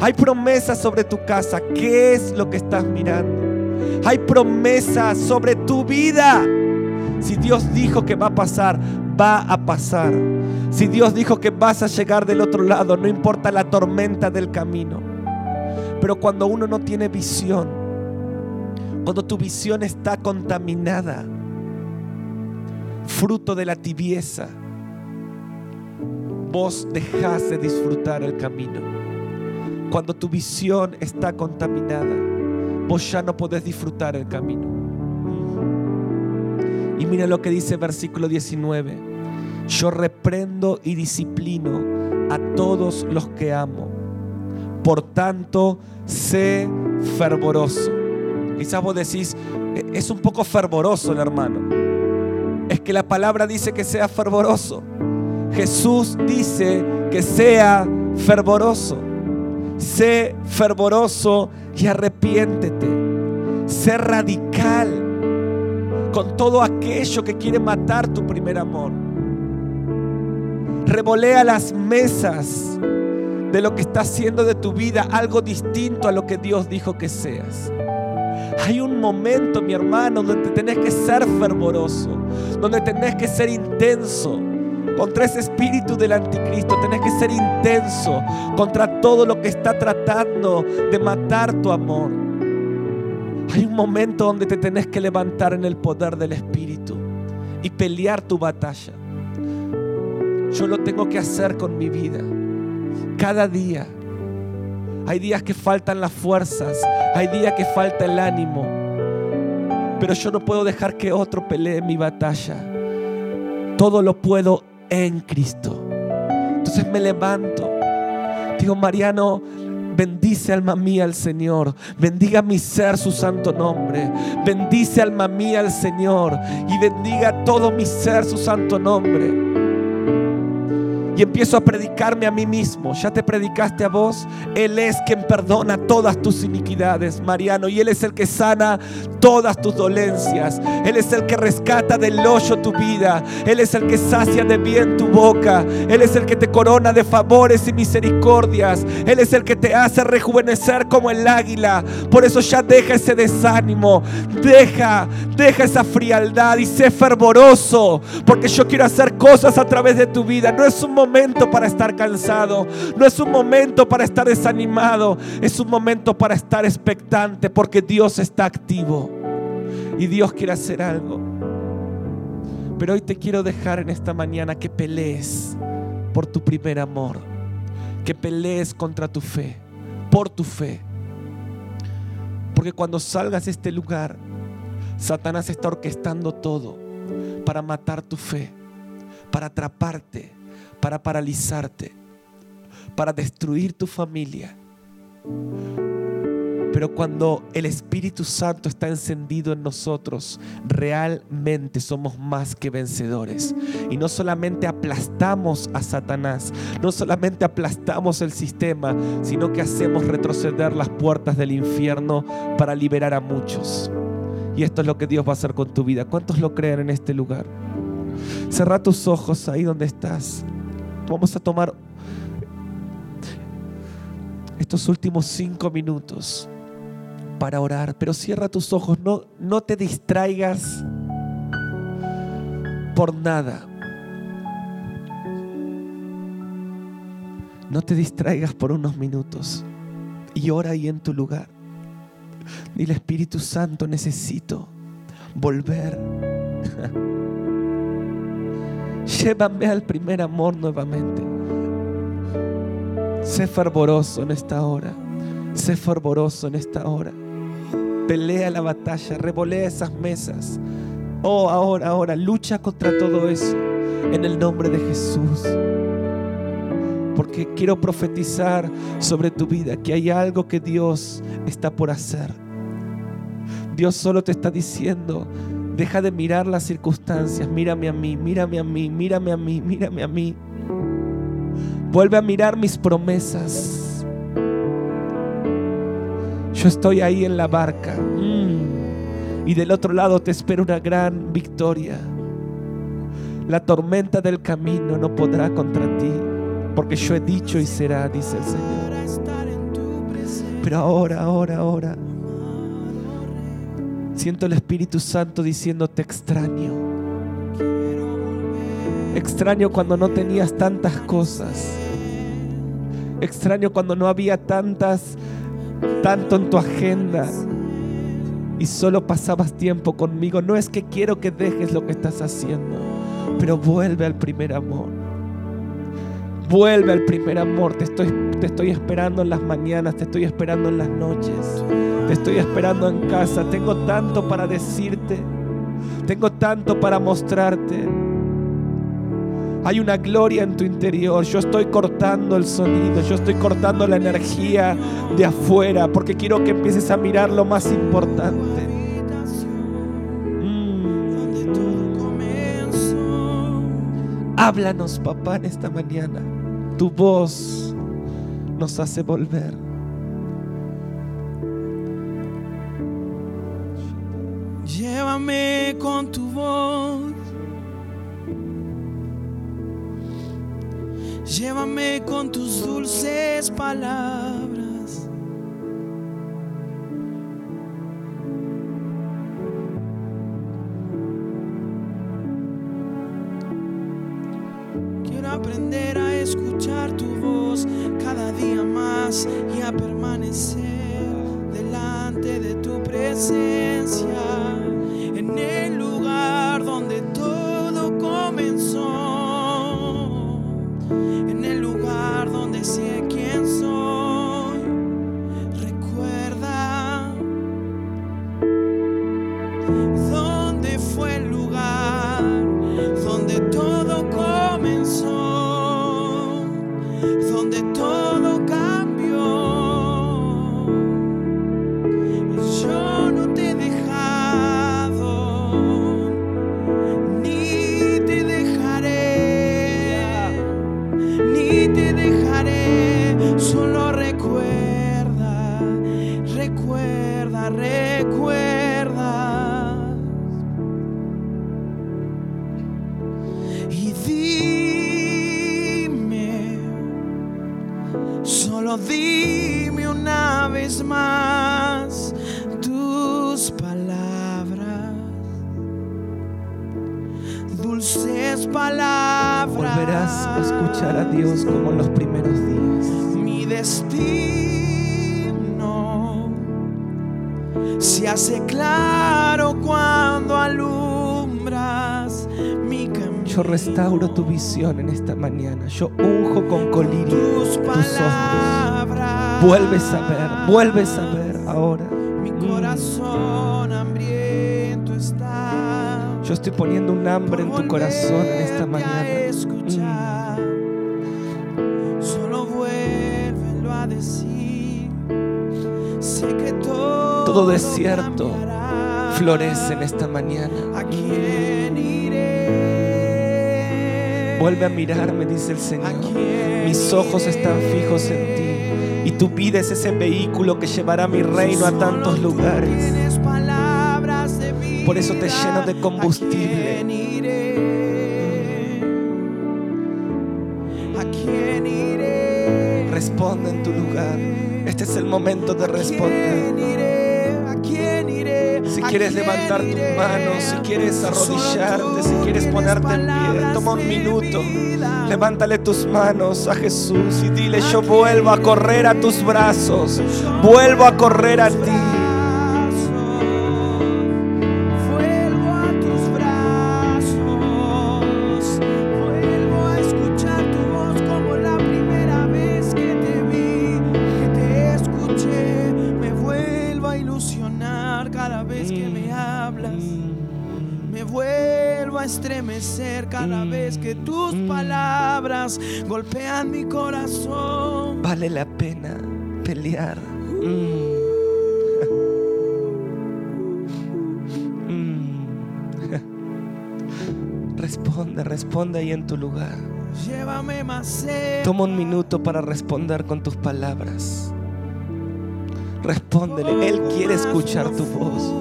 Hay promesas sobre tu casa. ¿Qué es lo que estás mirando? Hay promesas sobre tu vida. Si Dios dijo que va a pasar, va a pasar. Si Dios dijo que vas a llegar del otro lado, no importa la tormenta del camino. Pero cuando uno no tiene visión, cuando tu visión está contaminada, fruto de la tibieza, vos dejas de disfrutar el camino. Cuando tu visión está contaminada, vos ya no podés disfrutar el camino. Y mira lo que dice versículo 19. Yo reprendo y disciplino a todos los que amo. Por tanto, sé fervoroso. Quizás vos decís, e-, es un poco fervoroso el hermano. Es que la palabra dice que sea fervoroso. Jesús dice que sea fervoroso. Sé fervoroso y arrepiéntete. Sé radical con todo aquello que quiere matar tu primer amor. Revolea las mesas de lo que está haciendo de tu vida algo distinto a lo que Dios dijo que seas. Hay un momento, mi hermano, donde tenés que ser fervoroso, donde tenés que ser intenso contra ese espíritu del anticristo. Tenés que ser intenso contra todo lo que está tratando de matar tu amor. Hay un momento donde te tenés que levantar en el poder del espíritu y pelear tu batalla. Yo lo tengo que hacer con mi vida. Cada día. Hay días que faltan las fuerzas. Hay días que falta el ánimo. Pero yo no puedo dejar que otro pelee mi batalla. Todo lo puedo en Cristo. Entonces me levanto. Digo, Mariano, bendice alma mía al Señor. Bendiga mi ser su santo nombre. Bendice alma mía al Señor. Y bendiga todo mi ser su santo nombre y empiezo a predicarme a mí mismo. Ya te predicaste a vos. Él es quien perdona todas tus iniquidades, Mariano. Y Él es el que sana todas tus dolencias. Él es el que rescata del hoyo tu vida. Él es el que sacia de bien tu boca. Él es el que te corona de favores y misericordias. Él es el que te hace rejuvenecer como el águila. Por eso ya deja ese desánimo. Deja, deja esa frialdad y sé fervoroso. Porque yo quiero hacer cosas a través de tu vida. No es un momento para estar cansado. No es un momento para estar desanimado. Es un momento para estar expectante porque Dios está activo. Y Dios quiere hacer algo. Pero hoy te quiero dejar en esta mañana que pelees por tu primer amor. Que pelees contra tu fe. Por tu fe. Porque cuando salgas de este lugar, Satanás está orquestando todo para matar tu fe, para atraparte, para paralizarte, para destruir tu familia. Pero cuando el Espíritu Santo está encendido en nosotros, realmente somos más que vencedores. Y no solamente aplastamos a Satanás, no solamente aplastamos el sistema, sino que hacemos retroceder las puertas del infierno para liberar a muchos. Y esto es lo que Dios va a hacer con tu vida. ¿Cuántos lo creen en este lugar? Cerra tus ojos ahí donde estás. Vamos a tomar estos últimos cinco minutos para orar, pero cierra tus ojos, no, no te distraigas por nada. No te distraigas por unos minutos y ora ahí en tu lugar. Dile Espíritu Santo, necesito volver. Llévame al primer amor nuevamente. Sé fervoroso en esta hora. Sé fervoroso en esta hora. Pelea la batalla, revolea esas mesas. Oh, ahora, ahora, lucha contra todo eso en el nombre de Jesús. Porque quiero profetizar sobre tu vida que hay algo que Dios está por hacer. Dios solo te está diciendo, deja de mirar las circunstancias, mírame a mí, mírame a mí, mírame a mí, mírame a mí. Vuelve a mirar mis promesas. Yo estoy ahí en la barca. Mm. Y del otro lado te espera una gran victoria. La tormenta del camino no podrá contra ti, porque yo he dicho y será, dice el Señor. Pero ahora, ahora, ahora, siento el Espíritu Santo diciéndote extraño. Extraño cuando no tenías tantas cosas. Extraño cuando no había tantas, tanto en tu agenda y solo pasabas tiempo conmigo. No es que quiero que dejes lo que estás haciendo, pero vuelve al primer amor. Vuelve al primer amor. Te estoy, te estoy esperando en las mañanas, te estoy esperando en las noches, te estoy esperando en casa. Tengo tanto para decirte, tengo tanto para mostrarte. Hay una gloria en tu interior. Yo estoy cortando el sonido, yo estoy cortando la energía de afuera porque quiero que empieces a mirar lo más importante. Mm. Háblanos, papá, en esta mañana. Tu voz nos hace volver. Llévame con tu voz. Llévame con tus dulces palabras. Volverás a escuchar a Dios como en los primeros días. Mi destino se hace claro cuando alumbras mi camino. Yo restauro tu visión en esta mañana. Yo unjo con colirio tus tus ojos. Vuelves a ver, vuelves a ver ahora. Mi corazón hambriento. Yo estoy poniendo un hambre en tu corazón en esta mañana. Mm. Solo vuélvelo a decir. Sé que todo, Todo desierto. Florece en esta mañana. ¿A quién iré? Vuelve a mirarme, dice el Señor. ¿A quién Mis ojos están fijos en ti. Y tu vida es ese vehículo que llevará mi reino a tantos lugares. Por eso te lleno de ¿A combustible. ¿A quién iré? Responde en tu lugar. Este es el momento de ¿A quién responder. ¿A quién iré? Si ¿A quieres levantar tus manos, si quieres arrodillarte, si quieres ponerte en pie, toma un minuto. Levántale tus manos a Jesús y dile, yo vuelvo a correr a tus brazos, vuelvo a correr a ti. Palabras golpean mi corazón. Vale la pena pelear. Mm. Mm. Responde, responde ahí en tu lugar. Llévame más. Toma un minuto para responder con tus palabras. Respóndele, Él quiere escuchar tu voz.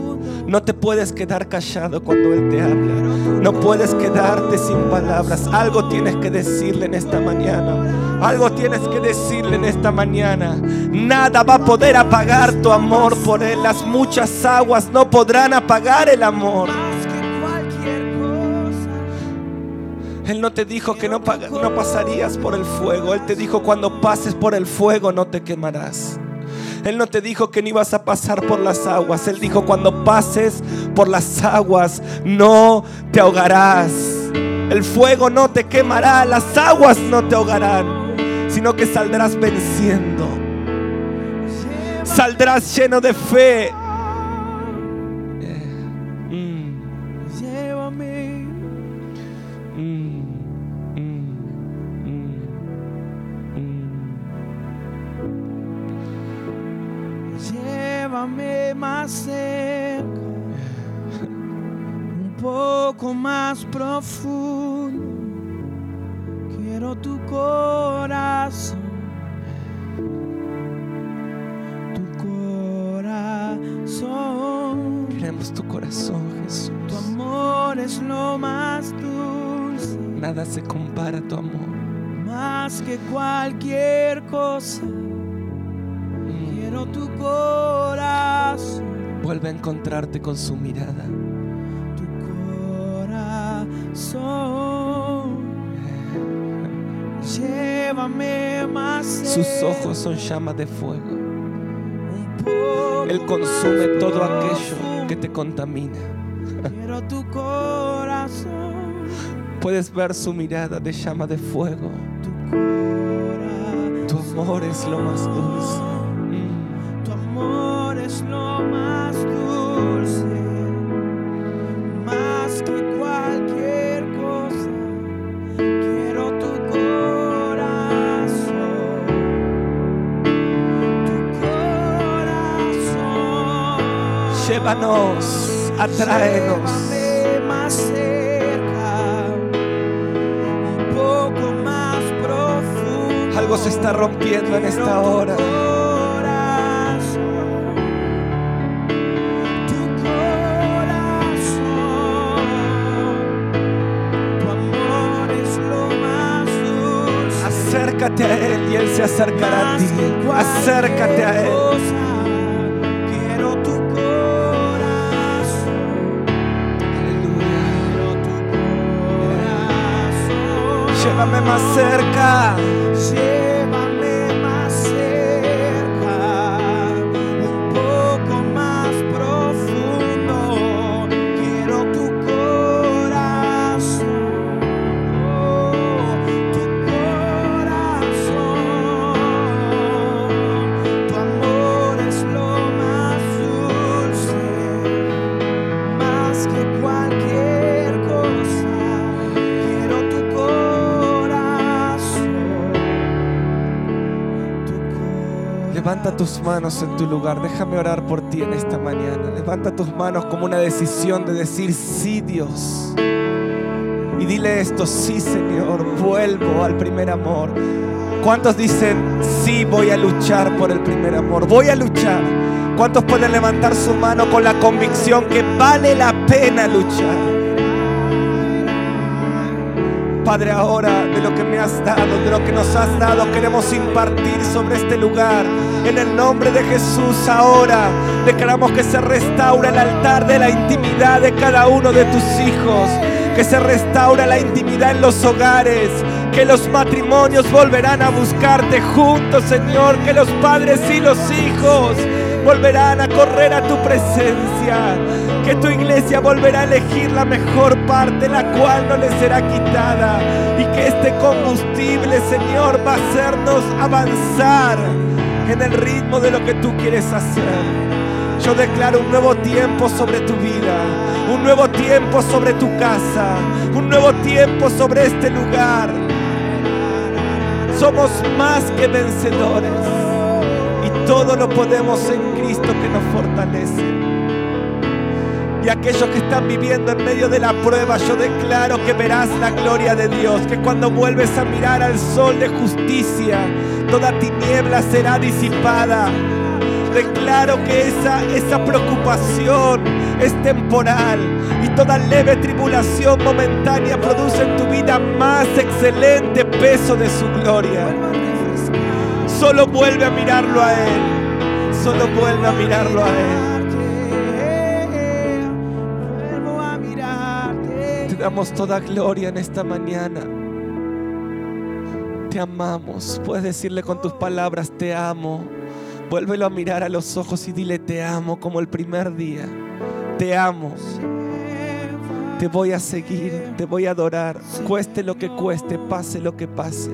No te puedes quedar callado cuando Él te habla. No puedes quedarte sin palabras. Algo tienes que decirle en esta mañana. Algo tienes que decirle en esta mañana. Nada va a poder apagar tu amor por Él. Las muchas aguas no podrán apagar el amor. Él no te dijo que no pasarías por el fuego. Él te dijo cuando pases por el fuego no te quemarás. Él no te dijo que no ibas a pasar por las aguas. Él dijo cuando pases por las aguas no te ahogarás. El fuego no te quemará, las aguas no te ahogarán, sino que saldrás venciendo. Saldrás lleno de fe. Más cerca, un poco más profundo. Quiero tu corazón, tu corazón. Queremos tu corazón, Jesús. Tu amor es lo más dulce, Nada se compara a tu amor. más que cualquier cosa. Quiero tu corazón. Vuelve a encontrarte con su mirada. tu corazón. Llévame más Sus ojos son llamas de fuego. Él consume todo aquello que te contamina. Quiero tu corazón, Puedes ver su mirada de llama de fuego. Tu amor es lo más dulce. Llévanos, atráenos. Llévame más cerca, un poco más profundo. Algo se está rompiendo en esta hora. Acércate a Él y Él se acercará a ti. Acércate a Él. Llévame más cerca. Llévame Levanta tus manos en tu lugar. Déjame orar por ti en esta mañana. Levanta tus manos como una decisión de decir sí, Dios. Y dile esto, sí, Señor, vuelvo al primer amor. ¿Cuántos dicen, sí, voy a luchar por el primer amor? Voy a luchar. ¿Cuántos pueden levantar su mano con la convicción que vale la pena luchar? Padre, ahora de lo que me has dado, de lo que nos has dado, queremos impartir sobre este lugar. En el nombre de Jesús, ahora declaramos que se restaura el altar de la intimidad de cada uno de tus hijos. Que se restaura la intimidad en los hogares. Que los matrimonios volverán a buscarte juntos, Señor. Que los padres y los hijos volverán a correr a tu presencia. Que tu iglesia volverá a elegir la mejor parte, la cual no le será quitada. Y que este combustible, Señor, va a hacernos avanzar en el ritmo de lo que tú quieres hacer. Yo declaro un nuevo tiempo sobre tu vida, un nuevo tiempo sobre tu casa, un nuevo tiempo sobre este lugar. Somos más que vencedores y todo lo podemos en Cristo que nos fortalece. Y aquellos que están viviendo en medio de la prueba, yo declaro que verás la gloria de Dios, que cuando vuelves a mirar al sol de justicia, toda tiniebla será disipada. Declaro que esa, esa preocupación es temporal y toda leve tribulación momentánea produce en tu vida más excelente peso de su gloria. Solo vuelve a mirarlo a Él. Solo vuelve a mirarlo a Él. Damos toda gloria en esta mañana. Te amamos. Puedes decirle con tus palabras, te amo. Vuélvelo a mirar a los ojos y dile, te amo como el primer día. Te amo. Te voy a seguir, te voy a adorar. Cueste lo que cueste, pase lo que pase.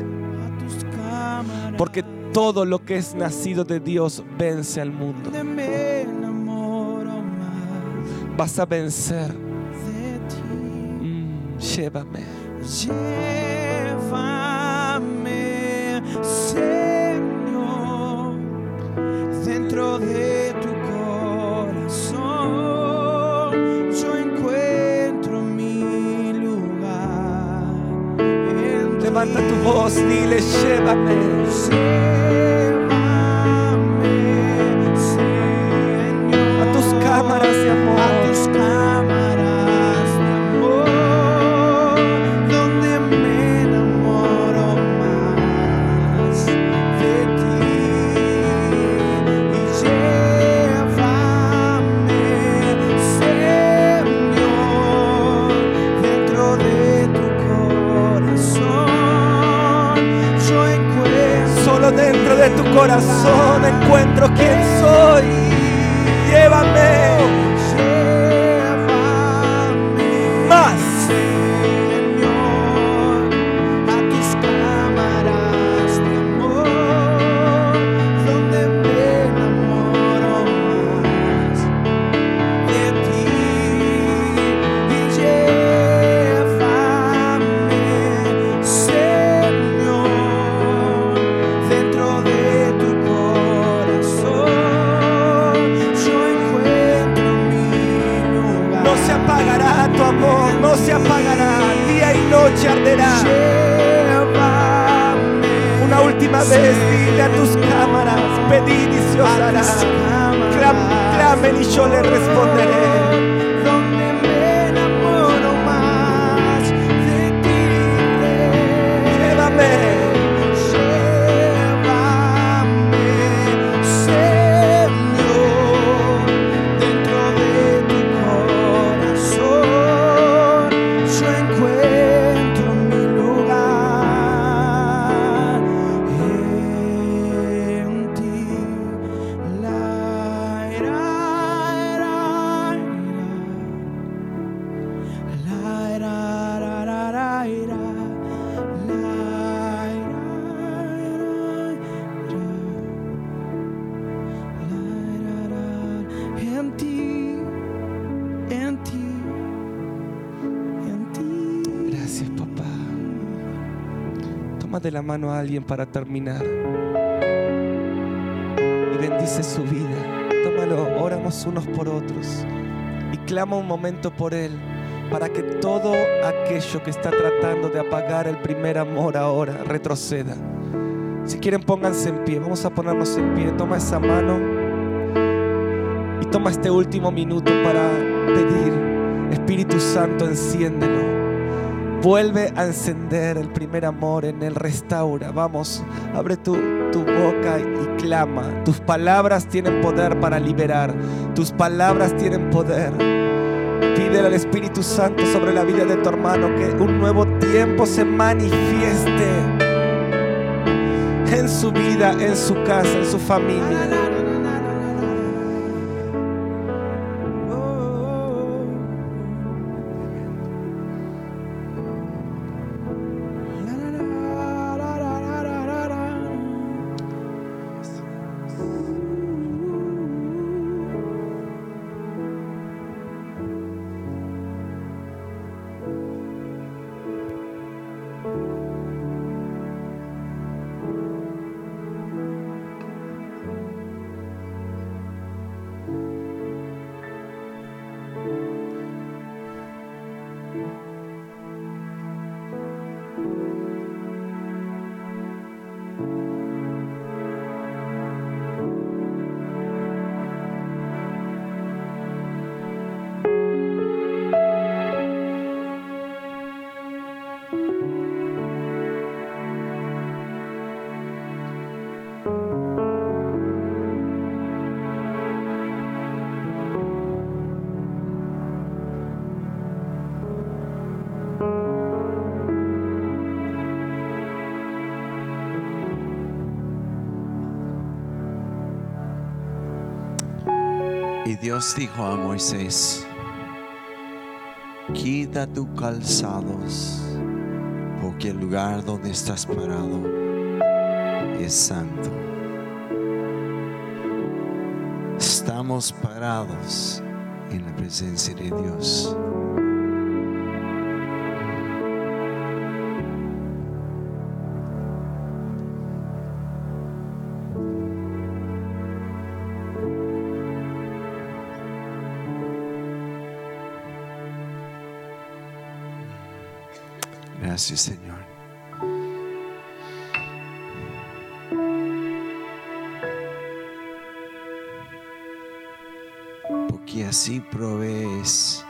Porque todo lo que es nacido de Dios vence al mundo. Vas a vencer. Llévame. Llévame, Señor, dentro de tu corazón. Yo encuentro mi lugar. en. Levanta tu voz, dile, llévame. Llévame, Señor, A tus cámaras de amor. a tus cámaras corazón encuentro quién soy. Llévame para terminar. Y bendice su vida. Tómalo, oramos unos por otros. Y clama un momento por él. Para que todo aquello que está tratando de apagar el primer amor ahora retroceda. Si quieren, pónganse en pie. Vamos a ponernos en pie. Toma esa mano. Y toma este último minuto para pedir. Espíritu Santo, enciéndelo. Vuelve a encender el primer amor en él, restaura. Vamos, abre tu, tu boca y clama. Tus palabras tienen poder para liberar. Tus palabras tienen poder. Pídele al Espíritu Santo sobre la vida de tu hermano que un nuevo tiempo se manifieste en su vida, en su casa, en su familia. Dios dijo a Moisés, quita tus calzados, porque el lugar donde estás parado es santo. Estamos parados en la presencia de Dios. Gracias, Señor. Porque así provees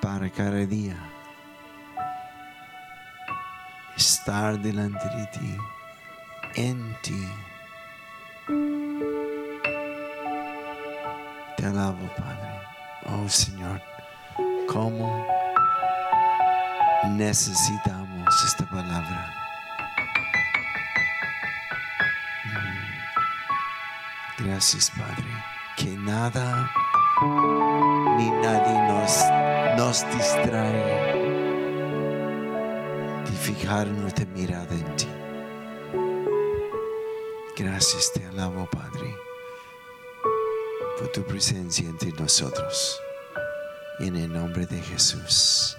para cada día estar delante de ti, en ti. Te alabo, Padre. Oh Señor, cómo necesitamos esta palabra. Mm. Gracias, Padre. Que nada ni nadie nos, nos distrae de fijar nuestra mirada en ti. Gracias, te alabo, Padre, por tu presencia entre nosotros. En el nombre de Jesús.